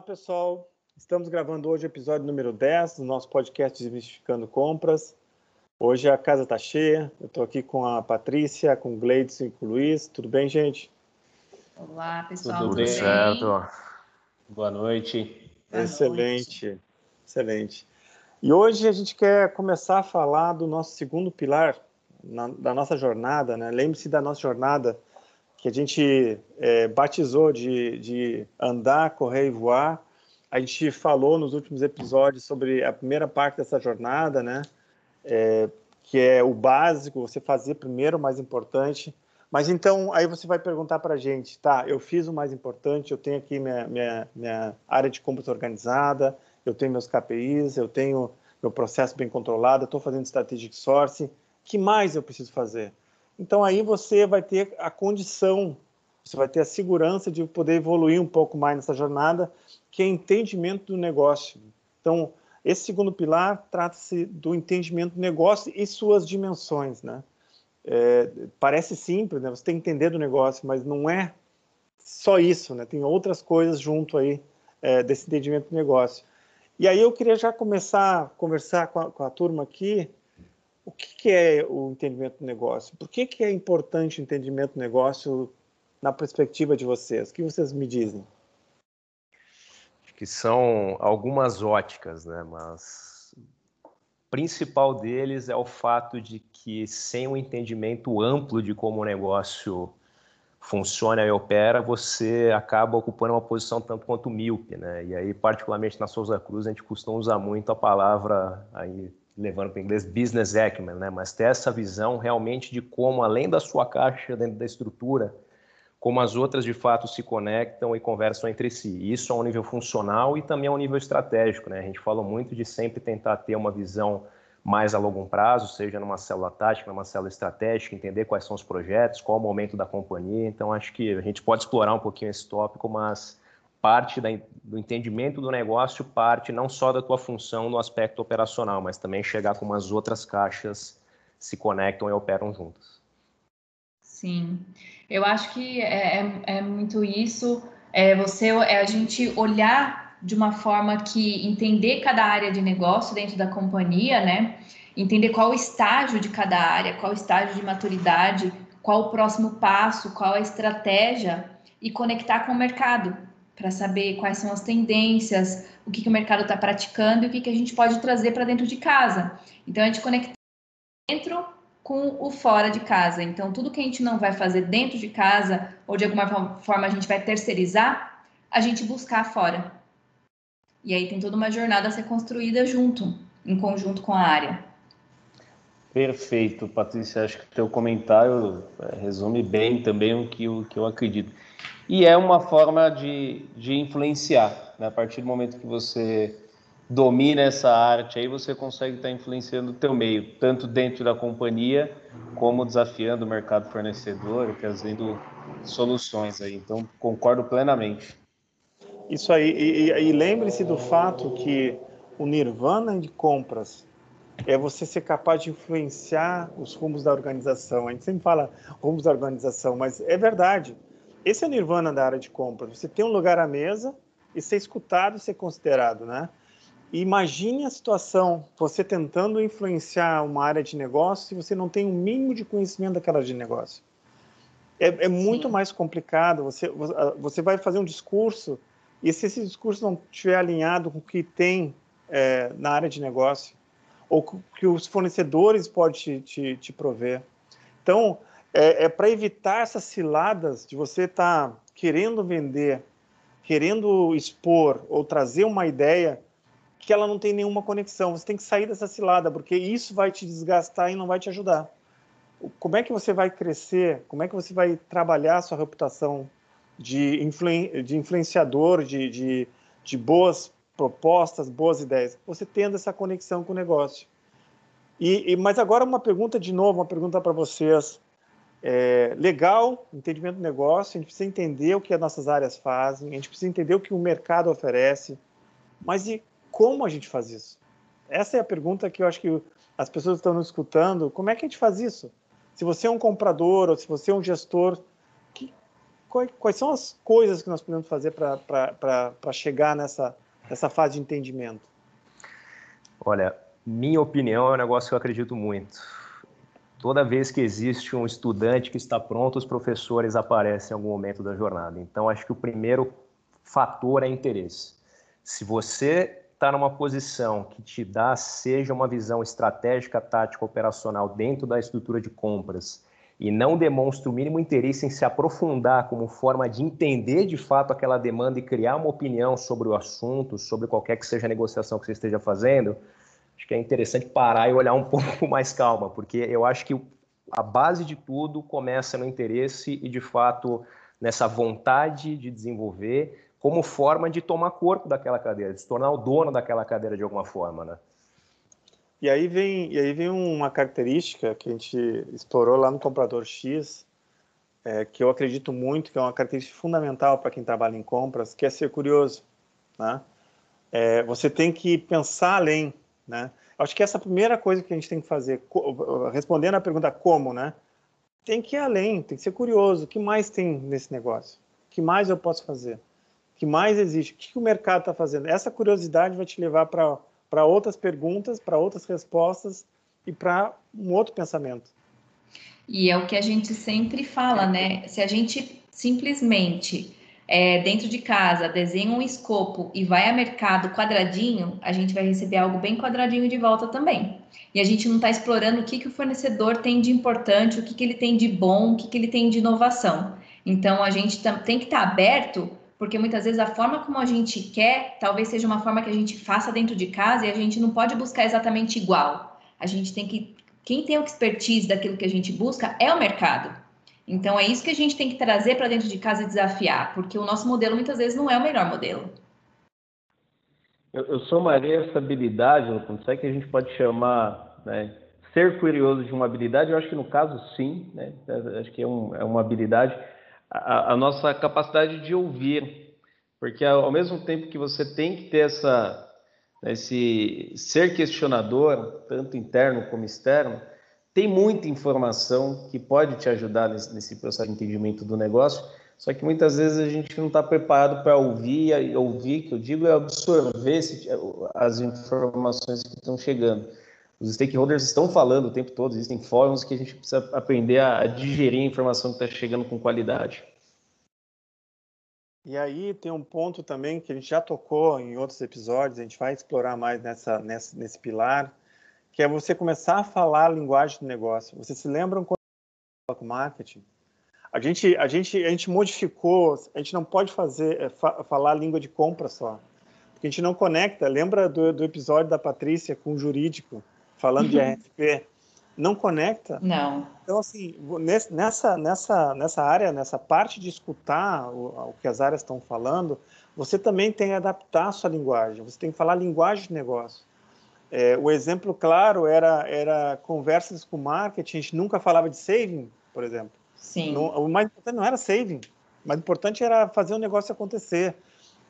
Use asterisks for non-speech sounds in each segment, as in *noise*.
Olá, pessoal. Estamos gravando hoje o episódio número 10 do nosso podcast Desmistificando Compras. Hoje a casa está cheia. Eu estou aqui com a Patrícia, com o Gleidson e com o Luiz. Tudo bem, gente? Olá, pessoal. Tudo, Tudo bem? certo. Boa noite. Boa excelente, noite. excelente. E hoje a gente quer começar a falar do nosso segundo pilar na, da nossa jornada, né? Lembre-se da nossa jornada que a gente é, batizou de, de andar, correr e voar. A gente falou nos últimos episódios sobre a primeira parte dessa jornada, né? É, que é o básico, você fazer primeiro o mais importante. Mas então, aí você vai perguntar para a gente, tá, eu fiz o mais importante, eu tenho aqui minha, minha, minha área de compras organizada, eu tenho meus KPIs, eu tenho meu processo bem controlado, estou fazendo strategic sourcing, que mais eu preciso fazer? Então aí você vai ter a condição, você vai ter a segurança de poder evoluir um pouco mais nessa jornada, que é entendimento do negócio. Então, esse segundo pilar trata-se do entendimento do negócio e suas dimensões, né? É, parece simples, né? Você tem que entender do negócio, mas não é só isso, né? Tem outras coisas junto aí é, desse entendimento do negócio. E aí eu queria já começar a conversar com a, com a turma aqui o que, que, é o entendimento do negócio? Por que, que é importante o entendimento do negócio na perspectiva de vocês? O que vocês me dizem? Acho que são algumas óticas, né? Mas o principal deles é o fato de que sem um entendimento amplo de como o negócio funciona e opera, você acaba ocupando uma posição tanto quanto míope, né? E aí, particularmente na Souza Cruz, a gente costuma usar muito a palavra aí levando para o inglês business acumen, né? mas ter essa visão realmente de como, além da sua caixa dentro da estrutura, como as outras de fato se conectam e conversam entre si. Isso ao nível funcional e também ao nível estratégico. Né? A gente fala muito de sempre tentar ter uma visão mais a longo prazo, seja numa célula tática, numa célula estratégica, entender quais são os projetos, qual o momento da companhia. Então, acho que a gente pode explorar um pouquinho esse tópico, mas parte da, do entendimento do negócio parte não só da tua função no aspecto operacional, mas também chegar com umas outras caixas se conectam e operam juntas. Sim, eu acho que é, é, é muito isso. É você, é a gente olhar de uma forma que entender cada área de negócio dentro da companhia, né? Entender qual o estágio de cada área, qual o estágio de maturidade, qual o próximo passo, qual a estratégia e conectar com o mercado para saber quais são as tendências, o que, que o mercado está praticando e o que, que a gente pode trazer para dentro de casa. Então, a gente conecta dentro com o fora de casa. Então, tudo que a gente não vai fazer dentro de casa ou de alguma forma a gente vai terceirizar, a gente buscar fora. E aí tem toda uma jornada a ser construída junto, em conjunto com a área. Perfeito, Patrícia. Acho que o teu comentário é, resume bem também o que, o que eu acredito e é uma forma de, de influenciar. Né? A partir do momento que você domina essa arte, aí você consegue estar influenciando o teu meio, tanto dentro da companhia, como desafiando o mercado fornecedor, trazendo soluções aí. Então, concordo plenamente. Isso aí. E, e, e lembre-se do fato que o nirvana de compras é você ser capaz de influenciar os rumos da organização. A gente sempre fala rumos da organização, mas é verdade. Esse é o nirvana da área de compras. Você tem um lugar à mesa e ser escutado e ser considerado, né? E imagine a situação, você tentando influenciar uma área de negócio se você não tem o um mínimo de conhecimento daquela área de negócio. É, é muito Sim. mais complicado. Você, você vai fazer um discurso e se esse discurso não estiver alinhado com o que tem é, na área de negócio ou que os fornecedores podem te, te, te prover. Então, é, é para evitar essas ciladas de você estar tá querendo vender, querendo expor ou trazer uma ideia que ela não tem nenhuma conexão. Você tem que sair dessa cilada, porque isso vai te desgastar e não vai te ajudar. Como é que você vai crescer? Como é que você vai trabalhar a sua reputação de, de influenciador, de, de, de boas propostas, boas ideias? Você tendo essa conexão com o negócio. E, e, mas agora uma pergunta de novo, uma pergunta para vocês é, legal, entendimento do negócio, a gente precisa entender o que as nossas áreas fazem, a gente precisa entender o que o mercado oferece, mas e como a gente faz isso? Essa é a pergunta que eu acho que as pessoas estão nos escutando. Como é que a gente faz isso? Se você é um comprador ou se você é um gestor, que, quais, quais são as coisas que nós podemos fazer para chegar nessa, nessa fase de entendimento? Olha, minha opinião é um negócio que eu acredito muito. Toda vez que existe um estudante que está pronto, os professores aparecem em algum momento da jornada. Então, acho que o primeiro fator é interesse. Se você está numa posição que te dá, seja uma visão estratégica, tática, operacional dentro da estrutura de compras, e não demonstra o mínimo interesse em se aprofundar como forma de entender de fato aquela demanda e criar uma opinião sobre o assunto, sobre qualquer que seja a negociação que você esteja fazendo, acho que é interessante parar e olhar um *laughs* pouco com mais calma, porque eu acho que a base de tudo começa no interesse e de fato nessa vontade de desenvolver como forma de tomar corpo daquela cadeira, de se tornar o dono daquela cadeira de alguma forma, né? E aí vem, e aí vem uma característica que a gente explorou lá no Comprador X, é, que eu acredito muito que é uma característica fundamental para quem trabalha em compras, que é ser curioso, né? É, você tem que pensar além, né? Acho que essa primeira coisa que a gente tem que fazer, respondendo à pergunta como, né? Tem que ir além, tem que ser curioso. O que mais tem nesse negócio? O que mais eu posso fazer? O que mais existe? O que, o mercado está fazendo? Essa curiosidade vai te levar para outras perguntas, para outras respostas e para um outro pensamento. E é o que a gente sempre fala, né? Se a gente simplesmente é, dentro de casa desenha um escopo e vai a mercado quadradinho, a gente vai receber algo bem quadradinho de volta também. E a gente não está explorando o que, que o fornecedor tem de importante, o que, que ele tem de bom, o que, que ele tem de inovação. Então a gente tem que estar tá aberto porque muitas vezes a forma como a gente quer talvez seja uma forma que a gente faça dentro de casa e a gente não pode buscar exatamente igual. A gente tem que. Quem tem o expertise daquilo que a gente busca é o mercado. Então é isso que a gente tem que trazer para dentro de casa e desafiar, porque o nosso modelo muitas vezes não é o melhor modelo. Eu, eu somaria essa habilidade, não sei que a gente pode chamar, né, ser curioso de uma habilidade. Eu acho que no caso sim, né, acho que é, um, é uma habilidade a, a nossa capacidade de ouvir, porque ao mesmo tempo que você tem que ter essa esse ser questionador, tanto interno como externo, tem muita informação que pode te ajudar nesse, nesse, processo de entendimento do negócio, só que muitas vezes a gente não está preparado para ouvir, ouvir, que eu digo, é absorver esse, as informações que estão chegando. Os stakeholders estão falando o tempo todo, existem fóruns que a gente precisa aprender a, digerir a informação que está chegando com qualidade. E aí tem um ponto também que a gente já tocou em outros episódios, a gente vai explorar mais nessa, nessa, nesse pilar, que é você começar a falar a linguagem do negócio. Vocês se lembram quando com marketing? A gente, a gente, a gente modificou, a gente não pode fazer, é, fa falar a língua de compra só, porque a gente não conecta. Lembra do, do episódio da Patrícia com o jurídico? falando de RFP, não conecta. Não. Então, assim, nessa, nessa, nessa área, nessa parte de escutar o, o que as áreas estão falando, você também tem que adaptar a sua linguagem, você tem que falar linguagem de negócio. É, o exemplo claro era, era conversas com marketing, a gente nunca falava de saving, por exemplo. Sim. Não, o mais importante não era saving, o mais importante era fazer o negócio acontecer.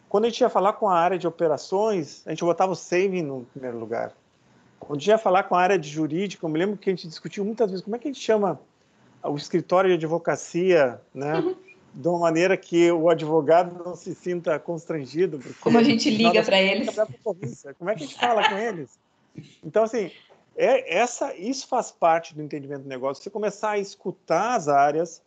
Quando a gente ia falar com a área de operações, a gente botava o saving no primeiro lugar. Um dia falar com a área de jurídica, eu me lembro que a gente discutiu muitas vezes como é que a gente chama o escritório de advocacia, né? Uhum. De uma maneira que o advogado não se sinta constrangido. Como a gente liga para eles. Como é que a gente fala com eles? Então, assim, é, essa, isso faz parte do entendimento do negócio. Você começar a escutar as áreas,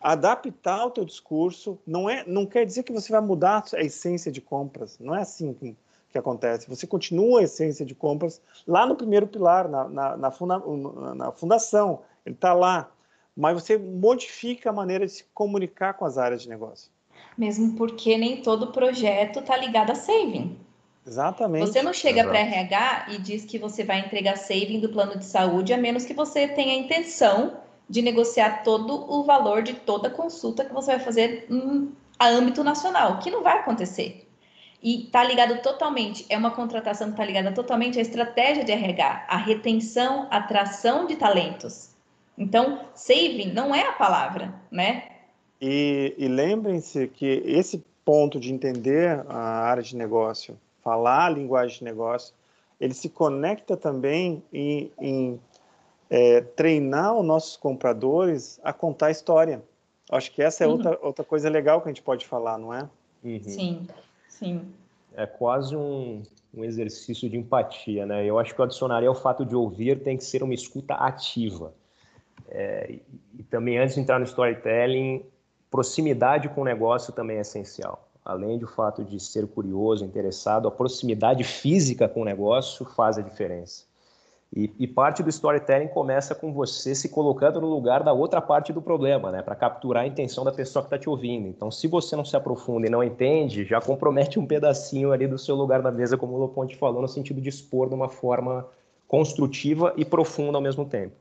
adaptar o teu discurso, não, é, não quer dizer que você vai mudar a essência de compras. Não é assim que que acontece. Você continua a essência de compras lá no primeiro pilar, na, na, na, funda, na fundação, ele está lá, mas você modifica a maneira de se comunicar com as áreas de negócio. Mesmo porque nem todo projeto está ligado a saving. Exatamente. Você não chega para RH e diz que você vai entregar saving do plano de saúde, a menos que você tenha a intenção de negociar todo o valor de toda consulta que você vai fazer em, a âmbito nacional, que não vai acontecer. E está ligado totalmente, é uma contratação que está ligada totalmente à estratégia de RH, à retenção, atração de talentos. Então, saving não é a palavra, né? E, e lembrem-se que esse ponto de entender a área de negócio, falar a linguagem de negócio, ele se conecta também em, em é, treinar os nossos compradores a contar a história. Acho que essa é outra, outra coisa legal que a gente pode falar, não é? Uhum. Sim, sim. É quase um, um exercício de empatia, né? Eu acho que eu adicionaria o fato de ouvir tem que ser uma escuta ativa. É, e, e também, antes de entrar no storytelling, proximidade com o negócio também é essencial. Além do fato de ser curioso, interessado, a proximidade física com o negócio faz a diferença. E, e, parte do storytelling começa com você se colocando no lugar da outra parte do problema, né? Para capturar a intenção da pessoa que está te ouvindo. Então, se você não se aprofunda e não entende, já compromete um pedacinho ali do seu lugar na mesa, como o Loponte falou, no sentido de expor de uma forma construtiva e profunda ao mesmo tempo.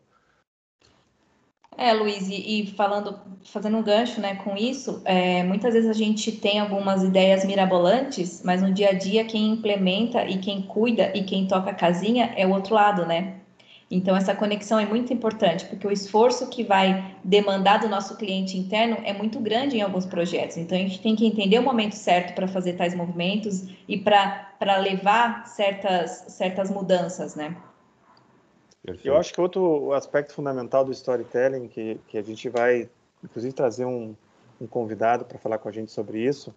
É, Luiz, e, e, falando, fazendo um gancho né, com isso, é, muitas vezes a gente tem algumas ideias mirabolantes, mas no dia a dia quem implementa e quem cuida e quem toca a casinha é o outro lado, né? Então essa conexão é muito importante, porque o esforço que vai demandar do nosso cliente interno é muito grande em alguns projetos. Então a gente tem que entender o momento certo para fazer tais movimentos e para levar certas, certas mudanças, né? Perfeito. Eu acho que outro aspecto fundamental do storytelling, que, que a gente vai, inclusive, trazer um, um convidado para falar com a gente sobre isso,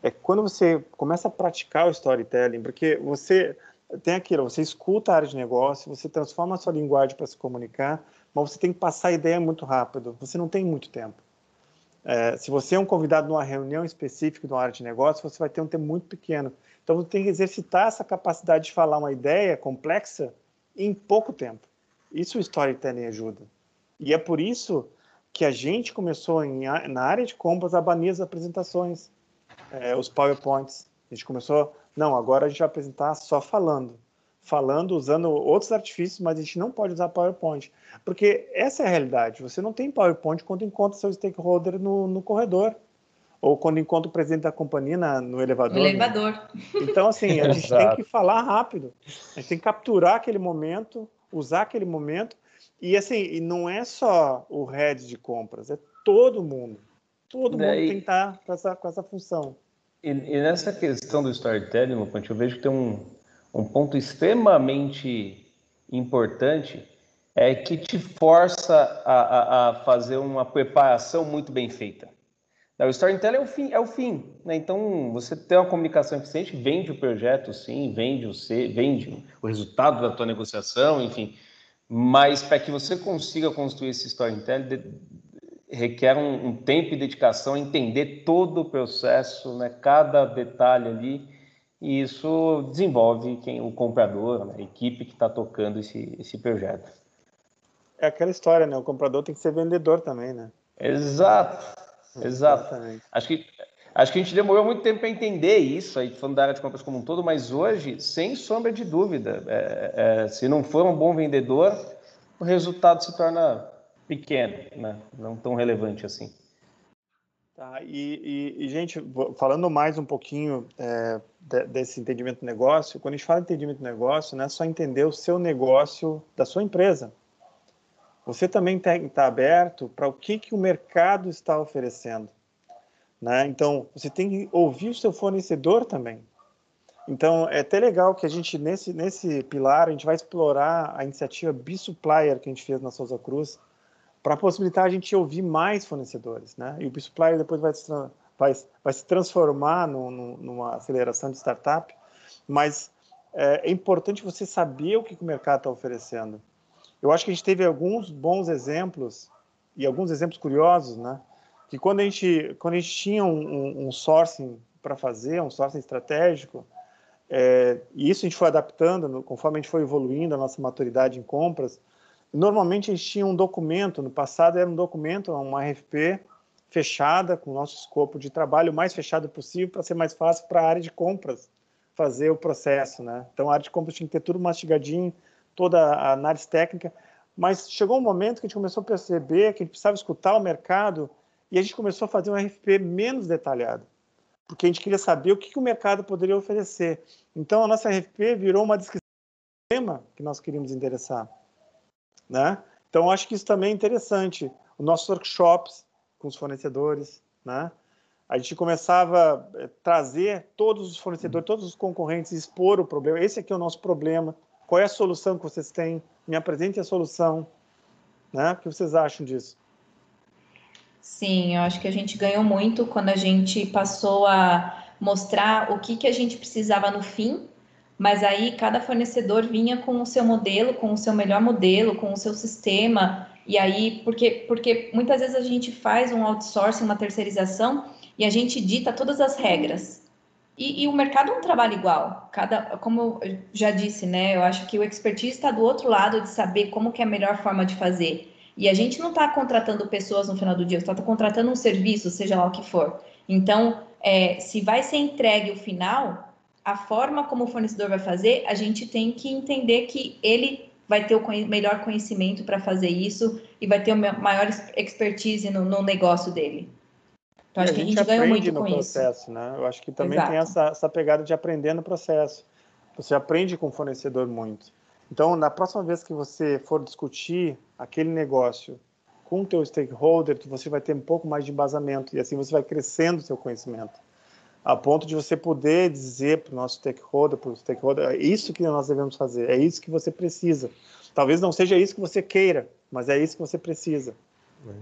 é quando você começa a praticar o storytelling, porque você tem aquilo, você escuta a área de negócio, você transforma a sua linguagem para se comunicar, mas você tem que passar a ideia muito rápido, você não tem muito tempo. É, se você é um convidado numa reunião específica de uma área de negócio, você vai ter um tempo muito pequeno. Então, você tem que exercitar essa capacidade de falar uma ideia complexa em pouco tempo. Isso o storytelling ajuda. E é por isso que a gente começou em, na área de compras a banir as apresentações, é, os PowerPoints. A gente começou, não, agora a gente vai apresentar só falando. Falando, usando outros artifícios, mas a gente não pode usar PowerPoint. Porque essa é a realidade. Você não tem PowerPoint quando encontra seu stakeholder no, no corredor ou quando encontra o presidente da companhia na, no elevador. No né? elevador. Então, assim, a gente tem que falar rápido. A gente tem que capturar aquele momento, usar aquele momento. E, assim, e não é só o head de compras, é todo mundo. Todo mundo tem que estar com essa, com essa função. E, e nessa questão do storytelling, Lupante, eu vejo que tem um, um ponto extremamente importante é que te força a, a, a fazer uma preparação muito bem feita. O storytelling é o fim, é o fim né? Então, você tem uma comunicação eficiente, vende o projeto, sim, vende o, vende o resultado da tua negociação, enfim. Mas para que você consiga construir esse storytelling, requer um, um, tempo e dedicação, entender todo o processo, né? cada detalhe ali, e isso desenvolve quem, o comprador, né? a equipe que está tocando esse, esse projeto. É aquela história, né? O comprador tem que ser vendedor também, né? Exato. Exato. Acho que, acho que a gente demorou muito tempo para entender isso, aí falando da área de compras como um todo, mas hoje, sem sombra de dúvida, é, é, se não for um bom vendedor, o resultado se torna pequeno, né? não tão relevante assim. Tá, e, e, e gente, falando mais um pouquinho é, desse entendimento do negócio, quando a gente fala de entendimento do negócio, não é só entender o seu negócio da sua empresa, você também estar aberto para o que, que o mercado está oferecendo. Né? Então, você tem que ouvir o seu fornecedor também. Então, é até legal que a gente, nesse, nesse pilar, a gente vai explorar a iniciativa B-Supplier que a gente fez na Souza Cruz, para possibilitar a gente ouvir mais fornecedores. Né? E o B-Supplier depois vai se, vai, vai se transformar no, no, numa aceleração de startup, mas é, é importante você saber o que, que o mercado está oferecendo. Eu acho que a gente teve alguns bons exemplos e alguns exemplos curiosos, né? Que quando a gente, quando a gente tinha um, um sourcing para fazer, um sourcing estratégico, é, e isso a gente foi adaptando conforme a gente foi evoluindo a nossa maturidade em compras. Normalmente a gente tinha um documento, no passado era um documento, uma RFP fechada, com o nosso escopo de trabalho o mais fechado possível, para ser mais fácil para a área de compras fazer o processo. Né? Então a área de compras tinha que ter tudo mastigadinho, toda a análise técnica, mas chegou um momento que a gente começou a perceber que a gente precisava escutar o mercado e a gente começou a fazer um RFP menos detalhado, porque a gente queria saber o que, que o mercado poderia oferecer. Então, a nossa RFP virou uma descrição do tema que nós queríamos endereçar. Né? Então, acho que isso também é interessante. Os nossos workshops com os fornecedores, né? a gente começava a trazer todos os fornecedores, todos os concorrentes, expor o problema. Esse aqui é o nosso problema. Qual é a solução que vocês têm? Me apresente a solução. Né? O que vocês acham disso? Sim, eu acho que a gente ganhou muito quando a gente passou a mostrar o que, que a gente precisava no fim, mas aí cada fornecedor vinha com o seu modelo, com o seu melhor modelo, com o seu sistema, e aí, porque, porque muitas vezes a gente faz um outsourcing, uma terceirização, e a gente dita todas as regras. E, e, o mercado não trabalha igual. Cada, como eu já disse, né? Eu acho que o expertise está do outro lado de saber como que é a melhor forma de fazer. E a gente não está contratando pessoas no final do dia, está contratando um serviço, seja lá o que for. Então, é, se vai ser entregue o final, a forma como o fornecedor vai fazer, a gente tem que entender que ele vai ter o melhor conhecimento para fazer isso e vai ter o maior expertise no, no negócio dele. Então, acho a que a gente, gente ganhou muito no com processo, isso. Né? Eu acho que também Exato. tem essa, essa pegada de aprender no processo. Você aprende com o fornecedor muito. Então, na próxima vez que você for discutir aquele negócio com o teu stakeholder, você vai ter um pouco mais de embasamento e assim você vai crescendo o seu conhecimento. A ponto de você poder dizer para o nosso stakeholder, para o stakeholder, é isso que nós devemos fazer, é isso que você precisa. Talvez não seja isso que você queira, mas é isso que você precisa.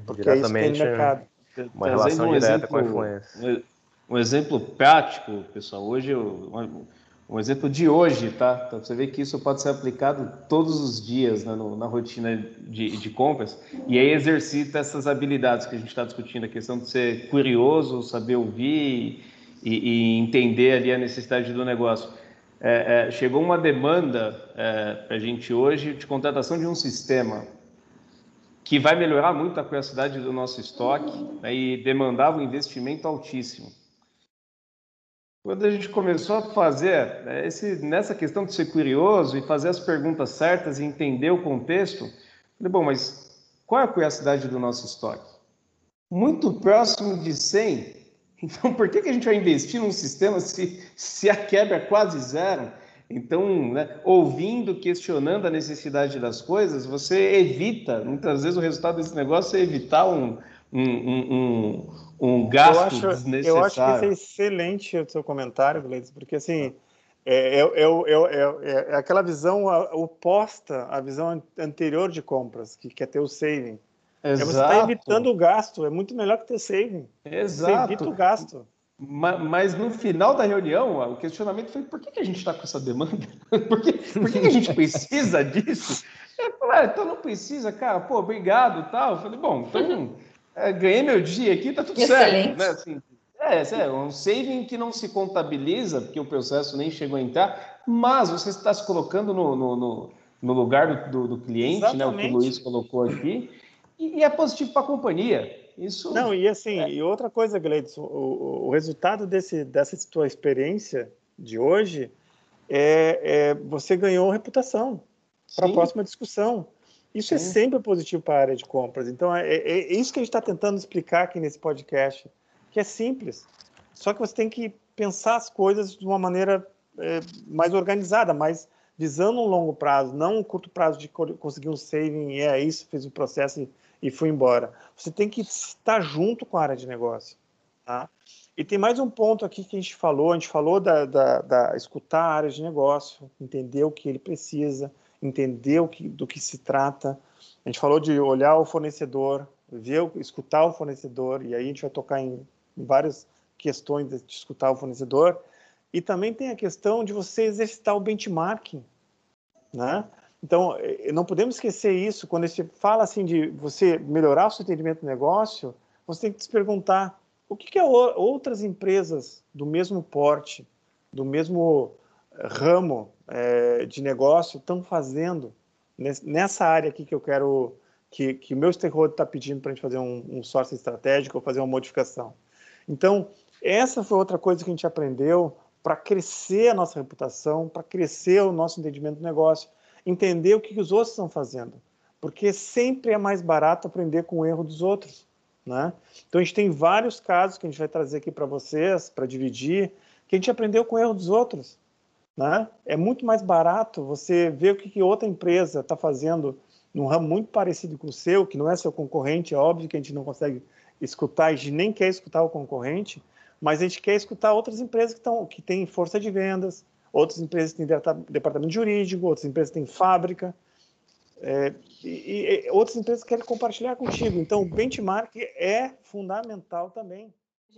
Porque é isso que tem no mercado. Uma relação um direta exemplo, com a influência. Um exemplo prático, pessoal. Hoje, eu, um exemplo de hoje, tá? Então, você vê que isso pode ser aplicado todos os dias né, no, na rotina de, de, compras. E aí exercita essas habilidades que a gente está discutindo, a questão de ser curioso, saber ouvir e, e entender ali a necessidade do negócio. É, é, chegou uma demanda é, para a gente hoje de contratação de um sistema que vai melhorar muito a curiosidade do nosso estoque né, e demandava um investimento altíssimo. Quando a gente começou a fazer né, esse, nessa questão de ser curioso e fazer as perguntas certas e entender o contexto, falei, bom, mas qual é a curiosidade do nosso estoque? Muito próximo de 100. *laughs* Então, por que, que a gente vai investir num sistema se, se a quebra é quase zero? Então, né, ouvindo, questionando a necessidade das coisas, você evita, muitas vezes o resultado desse negócio é evitar um, um, um, um gasto eu acho, desnecessário. Eu acho que isso é excelente o seu comentário, Gleides, porque assim, é, é, é, é, aquela visão oposta à visão anterior de compras, que quer ter o saving. Exato. você está evitando o gasto, é muito melhor que ter saving. Exato. Você evita o gasto. Mas no final da reunião, o questionamento foi: por que, a gente está com essa demanda? *laughs* Por que, por que, a gente *laughs* precisa disso? Eu falei, ah, então não precisa, cara, pô, obrigado tal. Eu falei, bom, então é, ganhei meu dia aqui, tá tudo Excelente. certo. Né? Assim, é, é um saving que não se contabiliza, porque o processo nem chegou a entrar, mas você está se colocando no, no, no, no lugar do, do, do cliente, né, o que o Luiz colocou aqui, e, e é positivo para a companhia. Isso. Não, e assim, é. e outra coisa, Gleidson, o, o, resultado desse, dessa tua experiência de hoje é, é você ganhou reputação para a próxima discussão. Isso é Sim. é sempre positivo para a área de compras. Então, é, é, é isso que a gente está tentando explicar aqui nesse podcast, que é simples. Só que você tem que pensar as coisas de uma maneira é, mais organizada, mais visando um longo prazo, não um curto prazo de conseguir um saving, é isso, fez o processo e e fui embora. Você tem que estar junto com a área de negócio. Tá? E tem mais um ponto aqui que a gente falou, a gente falou da, da, da escutar a área de negócio, entender o que ele precisa, entender o que, do que se trata. A gente falou de olhar o fornecedor, ver, escutar o fornecedor, e aí a gente vai tocar em, várias questões de, de escutar o fornecedor. E também tem a questão de você exercitar o benchmarking, né? Então, eh, não podemos esquecer isso. Quando gente fala assim de você melhorar o seu entendimento do negócio, você tem que se perguntar o que, que outras empresas do mesmo porte, do mesmo eh, ramo é, de negócio estão fazendo nessa área aqui que eu quero, que, que meu stakeholder está pedindo para a gente fazer um, um sourcing estratégico ou fazer uma modificação. Então, essa foi outra coisa que a gente aprendeu para crescer a nossa reputação, para crescer o nosso entendimento do negócio entender o que os outros estão fazendo, porque sempre é mais barato aprender com o erro dos outros. Né? Então a gente tem vários casos que a gente vai trazer aqui para vocês, para dividir, que a gente aprendeu com o erro dos outros. Né? É muito mais barato você ver o que, que outra empresa está fazendo num ramo muito parecido com o seu, que não é seu concorrente, é óbvio que a gente não consegue escutar, a gente nem quer escutar o concorrente, mas a gente quer escutar outras empresas que, estão, que têm força de vendas, outras empresas têm departamento jurídico, outras empresas têm fábrica. é, e, e, outras empresas querem compartilhar contigo. Então, o benchmark é fundamental também.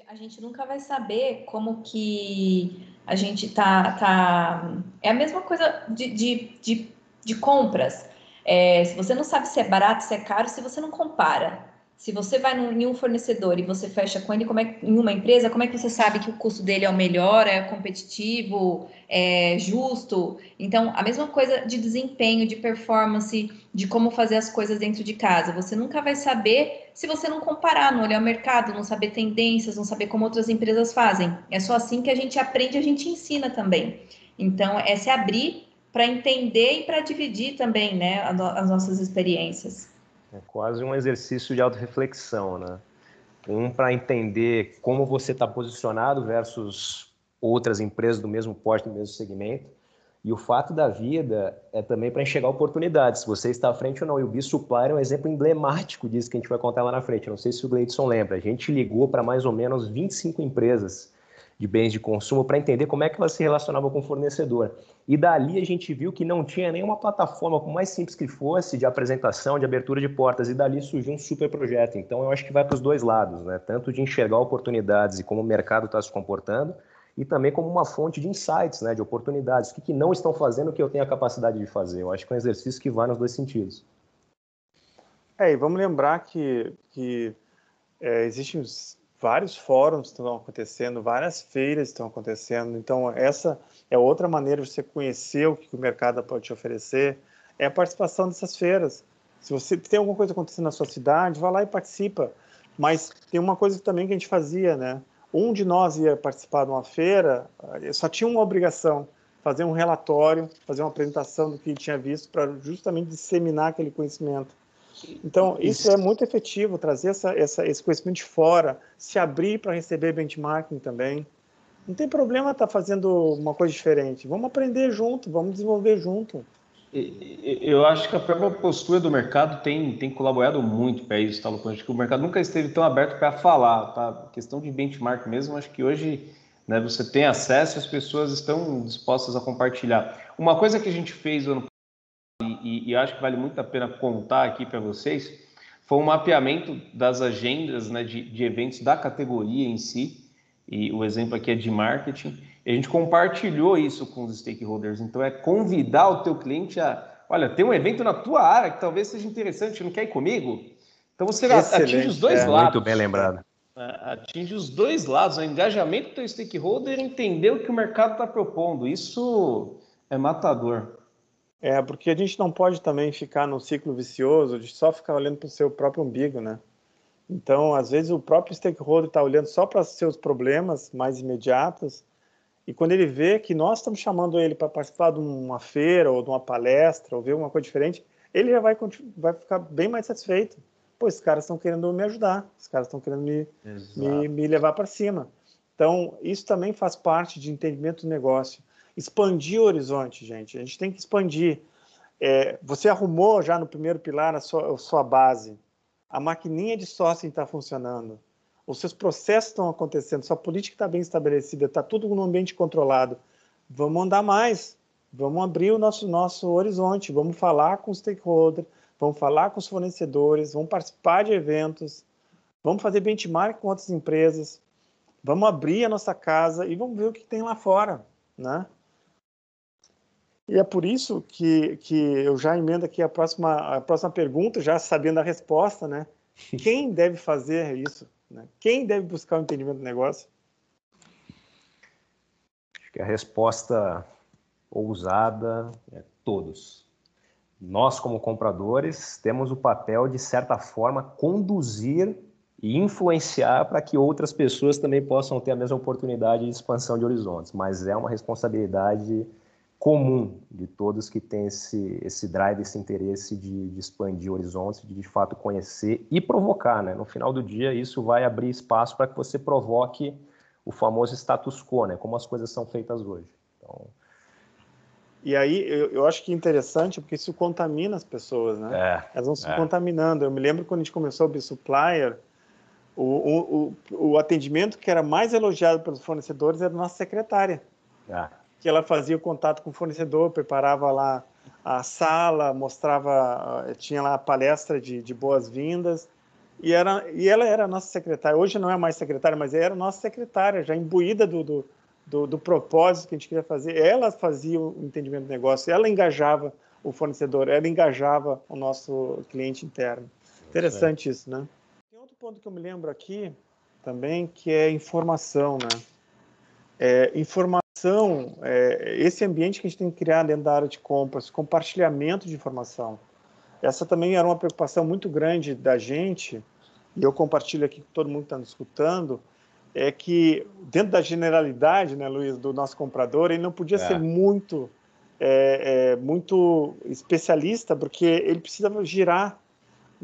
A gente nunca vai saber como que a gente tá. tá... É a mesma coisa de, de, de, de compras. É, se você não sabe se é barato, se é caro, se você não compara. Se você vai num, em um fornecedor e você fecha com ele como é, em uma empresa, como é que você sabe que o custo dele é o melhor, é competitivo, é justo? Então, a mesma coisa de desempenho, de performance, de como fazer as coisas dentro de casa. Você nunca vai saber se você não comparar, não olhar o mercado, não saber tendências, não saber como outras empresas fazem. É só assim que a gente aprende, a gente ensina também. Então, é se abrir para entender e para dividir também né, as nossas experiências. É quase um exercício de autorreflexão, né? Um para entender como você está posicionado versus outras empresas do mesmo porte, do mesmo segmento. E o fato da vida é também para enxergar oportunidades, se você está à frente ou não. E o B-Supply é um exemplo emblemático disso que a gente vai contar lá na frente. Não sei se o Gleidson lembra. A gente ligou para mais ou menos 25 empresas de bens de consumo para entender como é que ela se relacionava com o fornecedor. E dali a gente viu que não tinha nenhuma plataforma, por mais simples que fosse, de apresentação, de abertura de portas, e dali surgiu um super projeto. Então eu acho que vai para os dois lados, né? tanto de enxergar oportunidades e como o mercado está se comportando, e também como uma fonte de insights, né? de oportunidades. O que, que não estão fazendo que eu tenho a capacidade de fazer? Eu acho que é um exercício que vai nos dois sentidos. É, e vamos lembrar que, que é, existem vários fóruns estão acontecendo, várias feiras estão acontecendo. Então, essa é outra maneira de você conhecer o que o mercado pode te oferecer, é a participação dessas feiras. Se você tem alguma coisa acontecendo na sua cidade, vá lá e participa. Mas tem uma coisa também que a gente fazia, né? Um de nós ia participar de uma feira, só tinha uma obrigação, fazer um relatório, fazer uma apresentação do que tinha visto para justamente disseminar aquele conhecimento. Então, isso é muito efetivo, trazer essa, essa, esse conhecimento de fora, se abrir para receber benchmarking também. Não tem problema estar tá fazendo uma coisa diferente. Vamos aprender junto, vamos desenvolver junto. Eu acho que a própria postura do mercado tem, tem colaborado muito para isso, tá, Acho que o mercado nunca esteve tão aberto para falar, tá? questão de benchmark mesmo, acho que hoje né, você tem acesso, as pessoas estão dispostas a compartilhar. Uma coisa que a gente fez ano e, e acho que vale muito a pena contar aqui para vocês, foi um mapeamento das agendas né, de, de eventos da categoria em si, e o exemplo aqui é de marketing, e a gente compartilhou isso com os stakeholders. Então, é convidar o teu cliente a, olha, tem um evento na tua área que talvez seja interessante, não quer ir comigo? Então, você Excelente. atinge os dois é, lados. Muito bem lembrado. É, atinge os dois lados, o engajamento do teu stakeholder entender o que o mercado está propondo. Isso é matador. É, porque a gente não pode também ficar num ciclo vicioso de só ficar olhando para o seu próprio umbigo, né? Então, às vezes, o próprio stakeholder está olhando só para seus problemas mais imediatos, e quando ele vê que nós estamos chamando ele para participar de uma feira ou de uma palestra ou ver uma coisa diferente, ele já vai, vai ficar bem mais satisfeito. Pô, esses caras estão querendo me ajudar, esses caras estão querendo me, me, me levar para cima. Então, isso também faz parte de entendimento do negócio expandir o horizonte, gente. A gente tem que expandir. É, você arrumou já no primeiro pilar a sua, a sua base. A maquininha de sócio está funcionando. Os seus processos estão acontecendo. Sua política está bem estabelecida. Está tudo no ambiente controlado. Vamos andar mais. Vamos abrir o nosso, nosso horizonte. Vamos falar com os stakeholders. Vamos falar com os fornecedores. Vamos participar de eventos. Vamos fazer benchmark com outras empresas. Vamos abrir a nossa casa e vamos ver o que tem lá fora, né? E é por isso que, que eu já emendo aqui a próxima, a próxima pergunta, já sabendo a resposta, né? *laughs* Quem deve fazer isso? Né? Quem deve buscar o entendimento do negócio? Acho que a resposta ousada é todos. Nós, como compradores, temos o papel de certa forma conduzir e influenciar para que outras pessoas também possam ter a mesma oportunidade de expansão de horizontes, mas é uma responsabilidade comum de todos que têm esse, esse drive, esse interesse de, de expandir horizontes, de de fato conhecer e provocar. Né? No final do dia, isso vai abrir espaço para que você provoque o famoso status quo, né? como as coisas são feitas hoje. Então... E aí, eu, eu acho que é interessante, porque isso contamina as pessoas, né? É, Elas vão se é. contaminando. Eu me lembro quando a gente começou o B-Supplier, o, o, o, o atendimento que era mais elogiado pelos fornecedores era a nossa secretária. É que ela fazia o contato com o fornecedor, preparava lá a sala, mostrava, eh, tinha lá a palestra de, de boas-vindas, e, era, e ela era nossa secretária. Hoje não é mais secretária, mas era nossa secretária, já imbuída do, do, do, do propósito que a gente queria fazer. Ela fazia o entendimento do negócio, ela engajava o fornecedor, ela engajava o nosso cliente interno. Interessante isso, né? Tem outro ponto que eu me lembro aqui também, que é informação, né? É, informação, é, esse ambiente que a gente tem que criar dentro da área de compras, compartilhamento de informação. Essa também era uma preocupação muito grande da gente, e eu compartilho aqui com todo mundo que está nos escutando, é que dentro da generalidade, né, Luiz, do nosso comprador, ele não podia é. ser muito, é, é, muito especialista, porque ele precisava girar.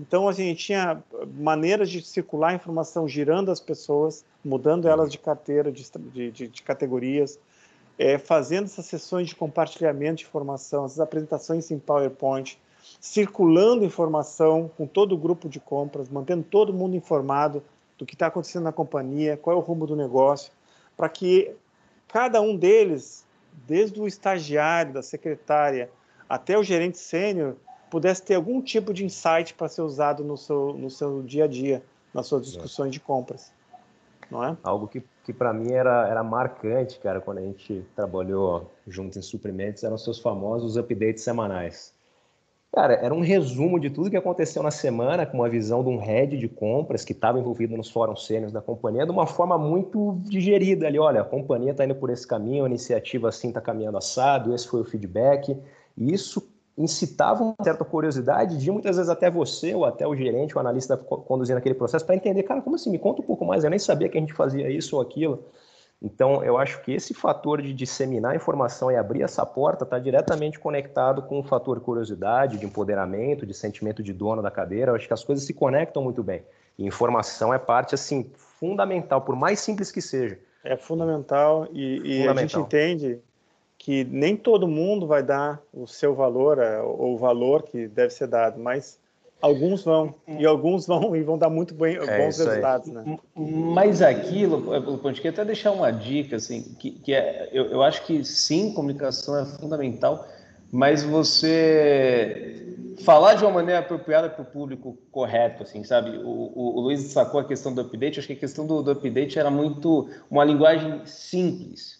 Então, assim, a gente tinha maneiras de circular informação girando as pessoas, mudando elas de carteira, de, de, de categorias, é, fazendo essas sessões de compartilhamento de informação, essas apresentações em PowerPoint, circulando informação com todo o grupo de compras, mantendo todo mundo informado do que está acontecendo na companhia, qual é o rumo do negócio, para que cada um deles, desde o estagiário, da secretária, até o gerente sênior, pudesse ter algum tipo de insight para ser usado no seu, no seu dia a dia, nas suas discussões de compras. Não é? Algo que, que para mim era, era marcante, cara, quando a gente trabalhou junto em suprimentos, eram seus famosos updates semanais. Cara, era um resumo de tudo que aconteceu na semana, com uma visão de um head de compras que estava envolvido nos fóruns sênios da companhia, de uma forma muito digerida ali. Olha, a companhia está indo por esse caminho, a iniciativa assim está caminhando assado, esse foi o feedback. E isso incitava uma certa curiosidade de muitas vezes até você ou até o gerente, o analista conduzindo aquele processo para entender, cara, como assim? Me conta um pouco mais, eu nem sabia que a gente fazia isso ou aquilo. Então, eu acho que esse fator de disseminar informação e abrir essa porta está diretamente conectado com o fator curiosidade, de empoderamento, de sentimento de dono da cadeira. Eu acho que as coisas se conectam muito bem. E informação é parte, assim, fundamental, por mais simples que seja. É fundamental e, e fundamental. a gente entende que nem todo mundo vai dar o seu valor, é, ou o valor que deve ser dado, mas Alguns vão, e alguns vão e vão dar muito bem, é bons resultados, né? Mas aquilo, Ponte, queria até deixar uma dica, assim, que, que é, eu, eu acho que sim, comunicação é fundamental, mas você falar de uma maneira apropriada para o público correto, assim, sabe? O, o, o, Luiz sacou a questão do update, acho que a questão do, do update era muito uma linguagem simples,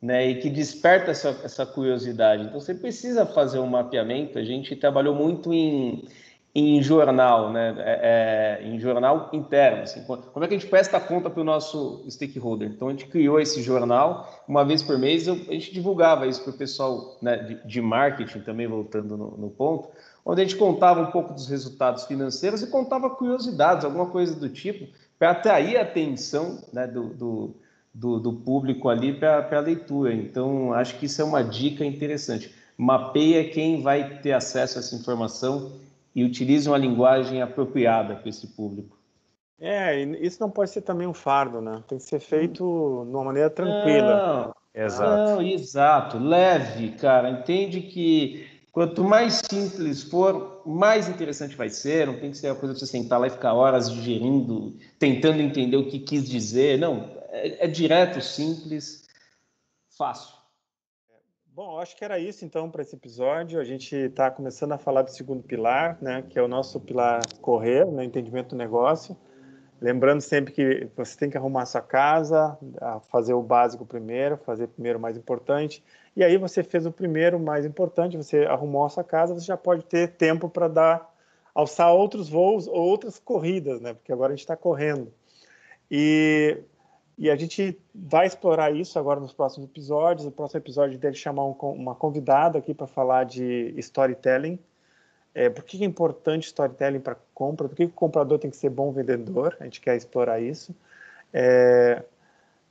né, e que desperta essa, essa curiosidade. Então, você precisa fazer um mapeamento. A gente trabalhou muito em em jornal, né? É, é, em jornal interno. Assim, como é que a gente presta conta para o nosso stakeholder? Então a gente criou esse jornal uma vez por mês. Eu, a gente divulgava isso para o pessoal né, de, de, marketing também voltando no, no, ponto, onde a gente contava um pouco dos resultados financeiros e contava curiosidades, alguma coisa do tipo, para atrair a atenção né, do, do, do, do público ali para a leitura. Então acho que isso é uma dica interessante. Mapeia quem vai ter acesso a essa informação e utilize uma linguagem apropriada para esse público. É, isso não pode ser também um fardo, né? Tem que ser feito de uma maneira tranquila. Não, exato. Não, exato. Leve, cara. Entende que quanto mais simples for, mais interessante vai ser. Não tem que ser a coisa de você sentar lá e ficar horas digerindo, tentando entender o que quis dizer. Não, é, é direto, simples, fácil. Bom, acho que era isso então para esse episódio. A gente está começando a falar do segundo pilar, né, que é o nosso pilar correr, né, entendimento do negócio. Lembrando sempre que você tem que arrumar sua casa, fazer o básico primeiro, fazer primeiro o mais importante. E aí você fez o primeiro mais importante, você arrumou a sua casa, você já pode ter tempo para dar alçar outros voos ou outras corridas, né? Porque agora a gente está correndo. E e a gente vai explorar isso agora nos próximos episódios. No próximo episódio deve chamar um, uma convidada aqui para falar de storytelling. É, por que é importante storytelling para compra? Por que o comprador tem que ser bom vendedor? A gente quer explorar isso. É,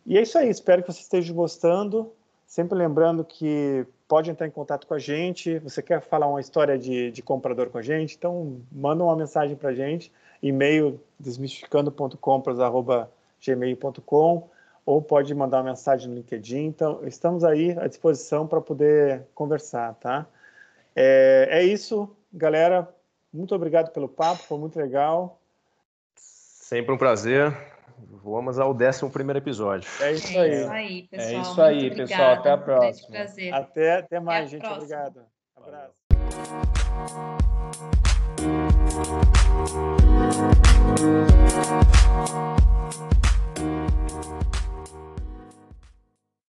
e é isso aí. Espero que você esteja gostando. Sempre lembrando que pode entrar em contato com a gente. Você quer falar uma história de, de comprador com a gente? Então, manda uma mensagem para a gente. E-mail desmistificando.compras.com gmail.com ou pode mandar uma mensagem no LinkedIn. Então, estamos aí à disposição para poder conversar, tá? É, é isso, galera. Muito obrigado pelo papo, foi muito legal. Sempre um prazer. Vamos ao 11 primeiro episódio. É isso aí. É isso aí, é pessoal. É isso aí, pessoal. Até a próxima. Um até, até mais, até gente. Obrigado. Abraço.